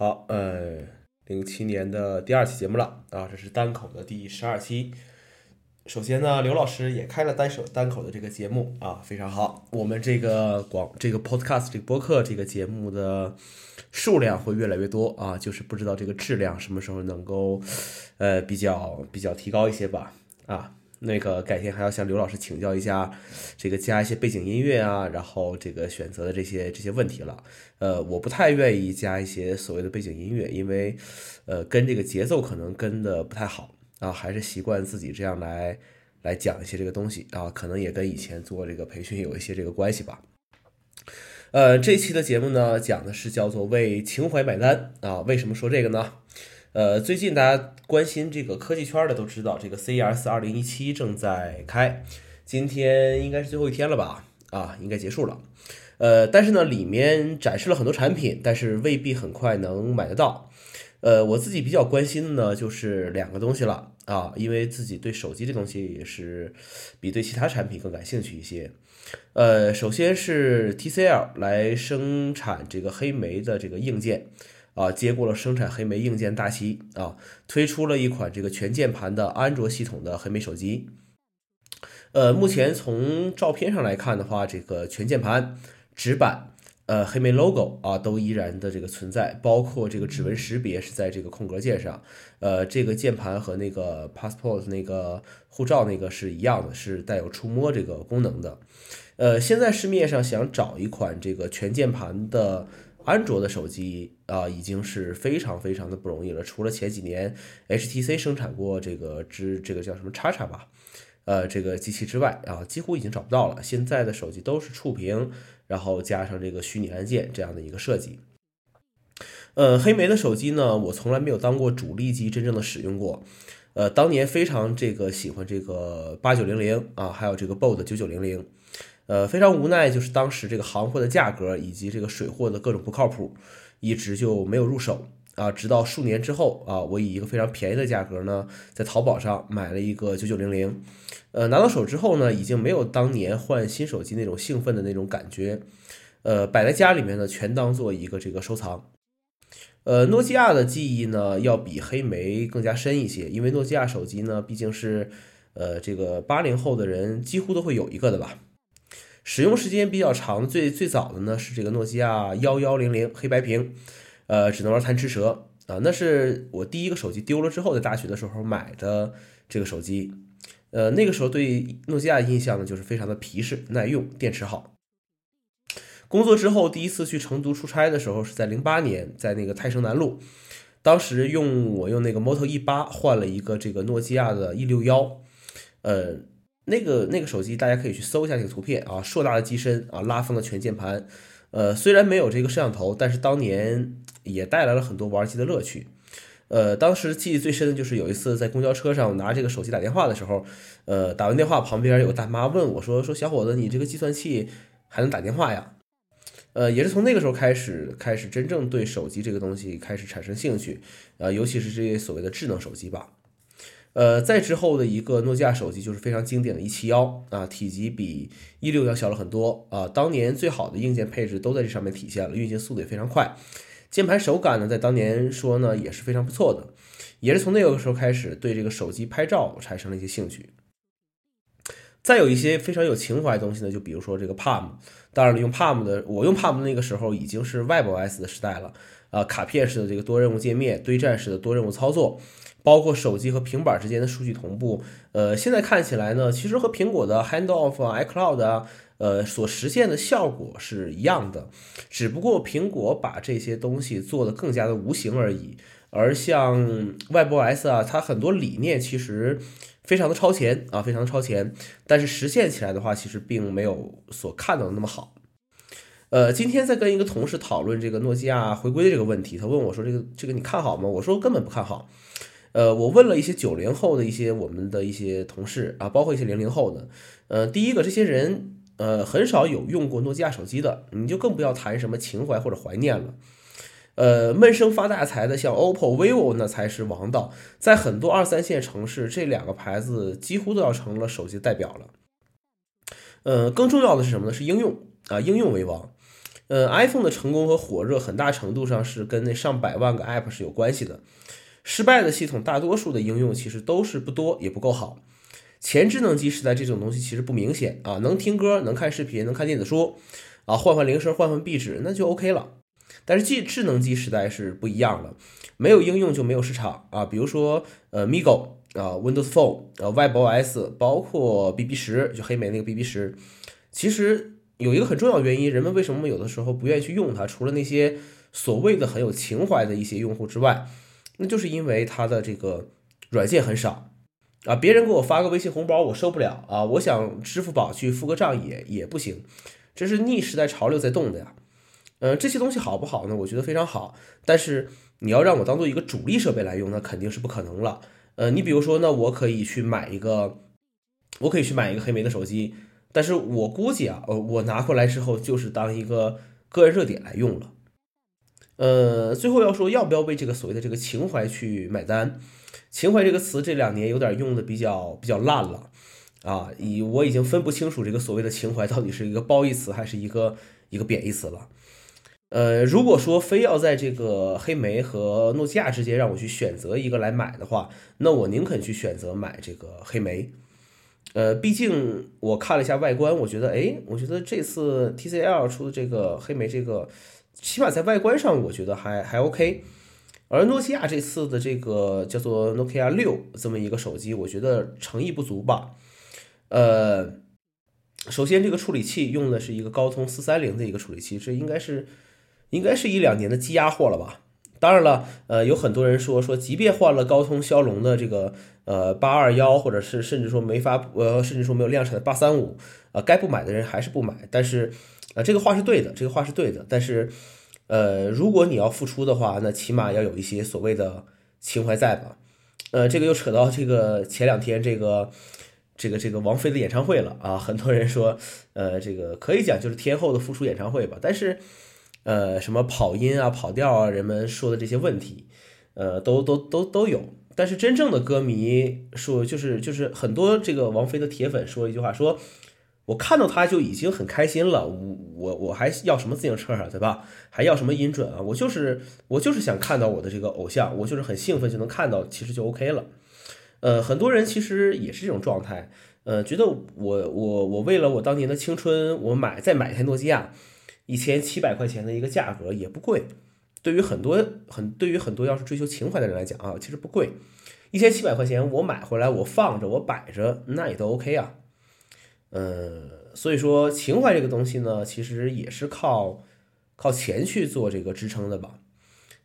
好，呃，零七年的第二期节目了啊，这是单口的第十二期。首先呢，刘老师也开了单手单口的这个节目啊，非常好。我们这个广这个 podcast 这个播客这个节目的数量会越来越多啊，就是不知道这个质量什么时候能够呃比较比较提高一些吧啊。那个改天还要向刘老师请教一下，这个加一些背景音乐啊，然后这个选择的这些这些问题了。呃，我不太愿意加一些所谓的背景音乐，因为呃跟这个节奏可能跟的不太好啊，还是习惯自己这样来来讲一些这个东西啊，可能也跟以前做这个培训有一些这个关系吧。呃，这期的节目呢，讲的是叫做为情怀买单啊。为什么说这个呢？呃，最近大家关心这个科技圈的都知道，这个 CES 二零一七正在开，今天应该是最后一天了吧？啊，应该结束了。呃，但是呢，里面展示了很多产品，但是未必很快能买得到。呃，我自己比较关心的呢，就是两个东西了啊，因为自己对手机这东西也是比对其他产品更感兴趣一些。呃，首先是 TCL 来生产这个黑莓的这个硬件。啊，接过了生产黑莓硬件大旗啊，推出了一款这个全键盘的安卓系统的黑莓手机。呃，目前从照片上来看的话，这个全键盘、指板、呃黑莓 logo 啊，都依然的这个存在，包括这个指纹识别是在这个空格键上。呃，这个键盘和那个 passport 那个护照那个是一样的，是带有触摸这个功能的。呃，现在市面上想找一款这个全键盘的。安卓的手机啊，已经是非常非常的不容易了。除了前几年 HTC 生产过这个之这个叫什么叉叉吧，呃，这个机器之外啊，几乎已经找不到了。现在的手机都是触屏，然后加上这个虚拟按键这样的一个设计。呃，黑莓的手机呢，我从来没有当过主力机真正的使用过。呃，当年非常这个喜欢这个八九零零啊，还有这个 Bold 九九零零。呃，非常无奈，就是当时这个行货的价格以及这个水货的各种不靠谱，一直就没有入手啊。直到数年之后啊，我以一个非常便宜的价格呢，在淘宝上买了一个九九零零，呃，拿到手之后呢，已经没有当年换新手机那种兴奋的那种感觉，呃，摆在家里面呢，全当做一个这个收藏。呃，诺基亚的记忆呢，要比黑莓更加深一些，因为诺基亚手机呢，毕竟是呃这个八零后的人几乎都会有一个的吧。使用时间比较长，最最早的呢是这个诺基亚幺幺零零黑白屏，呃，只能玩贪吃蛇啊，那是我第一个手机丢了之后，在大学的时候买的这个手机，呃，那个时候对诺基亚印象呢就是非常的皮实耐用，电池好。工作之后第一次去成都出差的时候是在零八年，在那个泰升南路，当时用我用那个 Moto E 八换了一个这个诺基亚的 E 六幺，呃。那个那个手机大家可以去搜一下这个图片啊，硕大的机身啊，拉风的全键盘，呃，虽然没有这个摄像头，但是当年也带来了很多玩机的乐趣。呃，当时记忆最深的就是有一次在公交车上拿这个手机打电话的时候，呃，打完电话旁边有个大妈问我说：“说小伙子，你这个计算器还能打电话呀？”呃，也是从那个时候开始，开始真正对手机这个东西开始产生兴趣，呃，尤其是这些所谓的智能手机吧。呃，再之后的一个诺基亚手机就是非常经典的 E 七幺啊，体积比 E 六要小了很多啊。当年最好的硬件配置都在这上面体现了，运行速度也非常快，键盘手感呢，在当年说呢也是非常不错的。也是从那个时候开始，对这个手机拍照产生了一些兴趣。再有一些非常有情怀的东西呢，就比如说这个 Palm，当然了，用 Palm 的，我用 Palm 那个时候已经是 WebOS 的时代了啊，卡片式的这个多任务界面，堆栈式的多任务操作。包括手机和平板之间的数据同步，呃，现在看起来呢，其实和苹果的 Handoff、iCloud 啊，呃，所实现的效果是一样的，只不过苹果把这些东西做得更加的无形而已。而像 WebOS 啊，它很多理念其实非常的超前啊，非常超前，但是实现起来的话，其实并没有所看到的那么好。呃，今天在跟一个同事讨论这个诺基亚回归的这个问题，他问我说：“这个这个你看好吗？”我说：“根本不看好。”呃，我问了一些九零后的一些我们的一些同事啊，包括一些零零后的，呃，第一个，这些人呃很少有用过诺基亚手机的，你就更不要谈什么情怀或者怀念了。呃，闷声发大财的像 OPPO、vivo 那才是王道，在很多二三线城市，这两个牌子几乎都要成了手机代表了。呃，更重要的是什么呢？是应用啊，应用为王。呃，iPhone 的成功和火热很大程度上是跟那上百万个 App 是有关系的。失败的系统大多数的应用其实都是不多也不够好。前智能机时代这种东西其实不明显啊，能听歌、能看视频、能看电子书啊，换换铃声、换换壁纸那就 OK 了。但是智智能机时代是不一样的，没有应用就没有市场啊。比如说呃，Migo 啊，Windows Phone 啊，WebOS，包括 BB 十，就黑莓那个 BB 十，其实。有一个很重要原因，人们为什么有的时候不愿意去用它？除了那些所谓的很有情怀的一些用户之外，那就是因为它的这个软件很少啊。别人给我发个微信红包，我受不了啊。我想支付宝去付个账也也不行，这是逆时代潮流在动的呀。呃，这些东西好不好呢？我觉得非常好。但是你要让我当做一个主力设备来用，那肯定是不可能了。呃，你比如说，那我可以去买一个，我可以去买一个黑莓的手机。但是我估计啊，呃，我拿过来之后就是当一个个人热点来用了。呃，最后要说要不要为这个所谓的这个情怀去买单？情怀这个词这两年有点用的比较比较烂了啊，以我已经分不清楚这个所谓的情怀到底是一个褒义词还是一个一个贬义词了。呃，如果说非要在这个黑莓和诺基亚之间让我去选择一个来买的话，那我宁肯去选择买这个黑莓。呃，毕竟我看了一下外观，我觉得，哎，我觉得这次 TCL 出的这个黑莓，这个起码在外观上，我觉得还还 OK。而诺基亚这次的这个叫做 Nokia 六这么一个手机，我觉得诚意不足吧。呃，首先这个处理器用的是一个高通四三零的一个处理器，这应该是应该是一两年的积压货了吧。当然了，呃，有很多人说说，即便换了高通骁龙的这个呃八二幺，或者是甚至说没法呃，甚至说没有量产的八三五，呃，该不买的人还是不买。但是，呃，这个话是对的，这个话是对的。但是，呃，如果你要付出的话，那起码要有一些所谓的情怀在吧？呃，这个又扯到这个前两天这个这个这个王菲的演唱会了啊，很多人说，呃，这个可以讲就是天后的复出演唱会吧，但是。呃，什么跑音啊、跑调啊，人们说的这些问题，呃，都都都都有。但是真正的歌迷说，就是就是很多这个王菲的铁粉说一句话，说我看到他就已经很开心了，我我我还要什么自行车啊，对吧？还要什么音准啊？我就是我就是想看到我的这个偶像，我就是很兴奋就能看到，其实就 OK 了。呃，很多人其实也是这种状态，呃，觉得我我我为了我当年的青春，我买再买一台诺基亚。一千七百块钱的一个价格也不贵，对于很多很对于很多要是追求情怀的人来讲啊，其实不贵。一千七百块钱我买回来我放着我摆着那也都 OK 啊。嗯，所以说情怀这个东西呢，其实也是靠靠钱去做这个支撑的吧。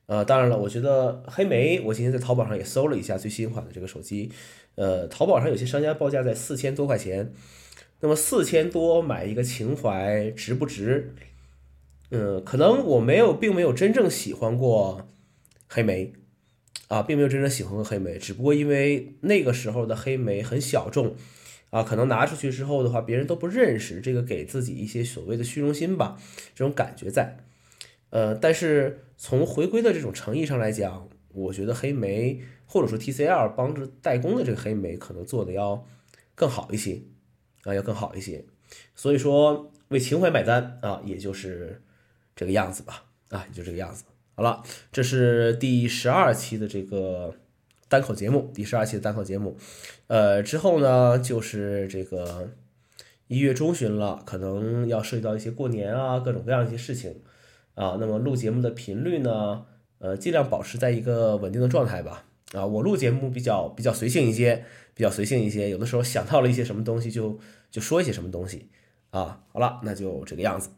呃，当然了，我觉得黑莓，我今天在淘宝上也搜了一下最新款的这个手机，呃，淘宝上有些商家报价在四千多块钱，那么四千多买一个情怀值不值？嗯，可能我没有，并没有真正喜欢过黑莓，啊，并没有真正喜欢过黑莓，只不过因为那个时候的黑莓很小众，啊，可能拿出去之后的话，别人都不认识，这个给自己一些所谓的虚荣心吧，这种感觉在。呃，但是从回归的这种诚意上来讲，我觉得黑莓或者说 TCL 帮着代工的这个黑莓，可能做的要更好一些，啊，要更好一些。所以说为情怀买单啊，也就是。这个样子吧，啊，就这个样子。好了，这是第十二期的这个单口节目，第十二期的单口节目。呃，之后呢，就是这个一月中旬了，可能要涉及到一些过年啊，各种各样一些事情啊。那么录节目的频率呢，呃，尽量保持在一个稳定的状态吧。啊，我录节目比较比较随性一些，比较随性一些，有的时候想到了一些什么东西就就说一些什么东西啊。好了，那就这个样子。